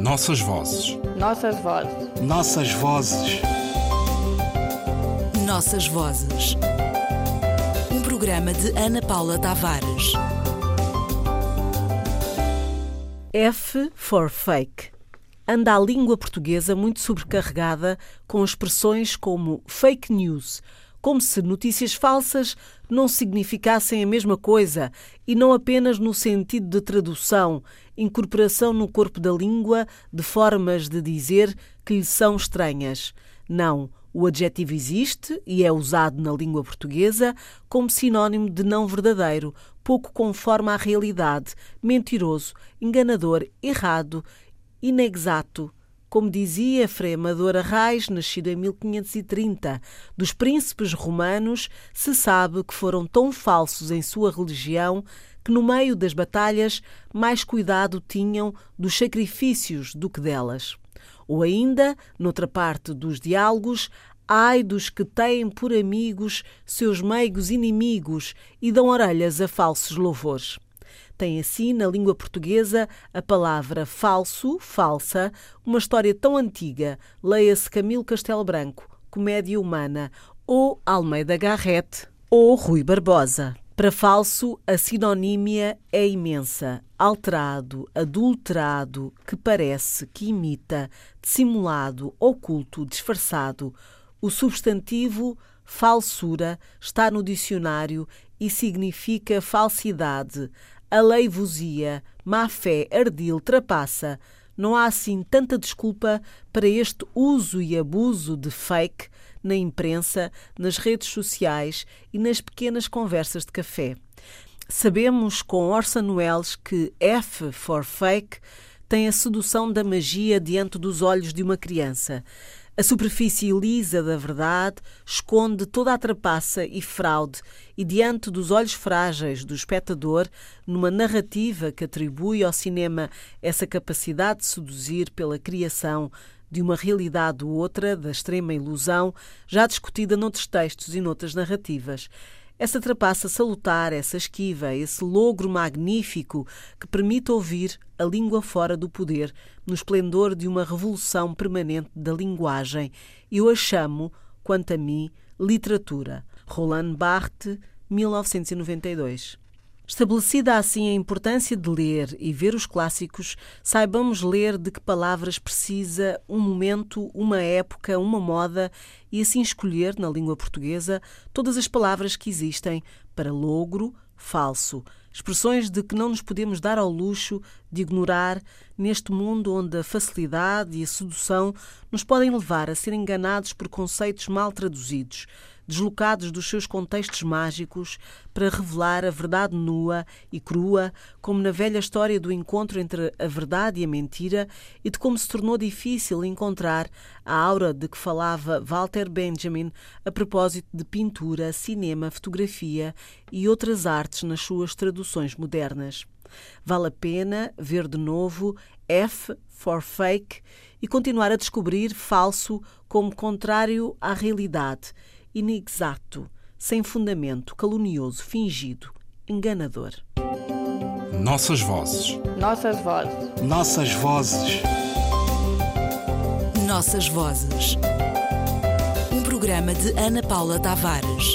Nossas vozes. Nossas vozes. Nossas vozes. Nossas vozes. Um programa de Ana Paula Tavares. F for fake. Anda a língua portuguesa muito sobrecarregada com expressões como fake news, como se notícias falsas não significassem a mesma coisa e não apenas no sentido de tradução, incorporação no corpo da língua de formas de dizer que lhe são estranhas. Não, o adjetivo existe e é usado na língua portuguesa como sinónimo de não verdadeiro, pouco conforme à realidade, mentiroso, enganador, errado, inexato. Como dizia Frei Amador Arraes, nascido em 1530, dos príncipes romanos se sabe que foram tão falsos em sua religião que no meio das batalhas mais cuidado tinham dos sacrifícios do que delas. Ou ainda, noutra parte dos diálogos, ai dos que têm por amigos seus meigos inimigos e dão orelhas a falsos louvores. Tem assim, na língua portuguesa, a palavra falso, falsa, uma história tão antiga, leia-se Camilo Castelo Branco, Comédia Humana, ou Almeida Garrett, ou Rui Barbosa. Para falso, a sinonímia é imensa. Alterado, adulterado, que parece, que imita, dissimulado, oculto, disfarçado. O substantivo falsura está no dicionário e significa falsidade, aleivosia, má fé, ardil, trapaça. Não há assim tanta desculpa para este uso e abuso de fake na imprensa, nas redes sociais e nas pequenas conversas de café. Sabemos com Orson Welles que F for fake tem a sedução da magia diante dos olhos de uma criança. A superfície lisa da verdade esconde toda a trapaça e fraude, e diante dos olhos frágeis do espectador, numa narrativa que atribui ao cinema essa capacidade de seduzir pela criação de uma realidade ou outra da extrema ilusão, já discutida noutros textos e noutras narrativas. Essa trapaça salutar, essa esquiva, esse logro magnífico que permite ouvir a língua fora do poder, no esplendor de uma revolução permanente da linguagem, eu a chamo, quanto a mim, literatura. Roland Barthes, 1992. Estabelecida assim a importância de ler e ver os clássicos, saibamos ler de que palavras precisa um momento, uma época, uma moda e assim escolher, na língua portuguesa, todas as palavras que existem para logro, falso, expressões de que não nos podemos dar ao luxo de ignorar neste mundo onde a facilidade e a sedução nos podem levar a ser enganados por conceitos mal traduzidos deslocados dos seus contextos mágicos para revelar a verdade nua e crua, como na velha história do encontro entre a verdade e a mentira e de como se tornou difícil encontrar a aura de que falava Walter Benjamin a propósito de pintura, cinema, fotografia e outras artes nas suas traduções modernas. Vale a pena ver de novo F for Fake e continuar a descobrir falso como contrário à realidade inexato, sem fundamento, calunioso, fingido, enganador. Nossas vozes. Nossas vozes. Nossas vozes. Nossas vozes. Um programa de Ana Paula Tavares.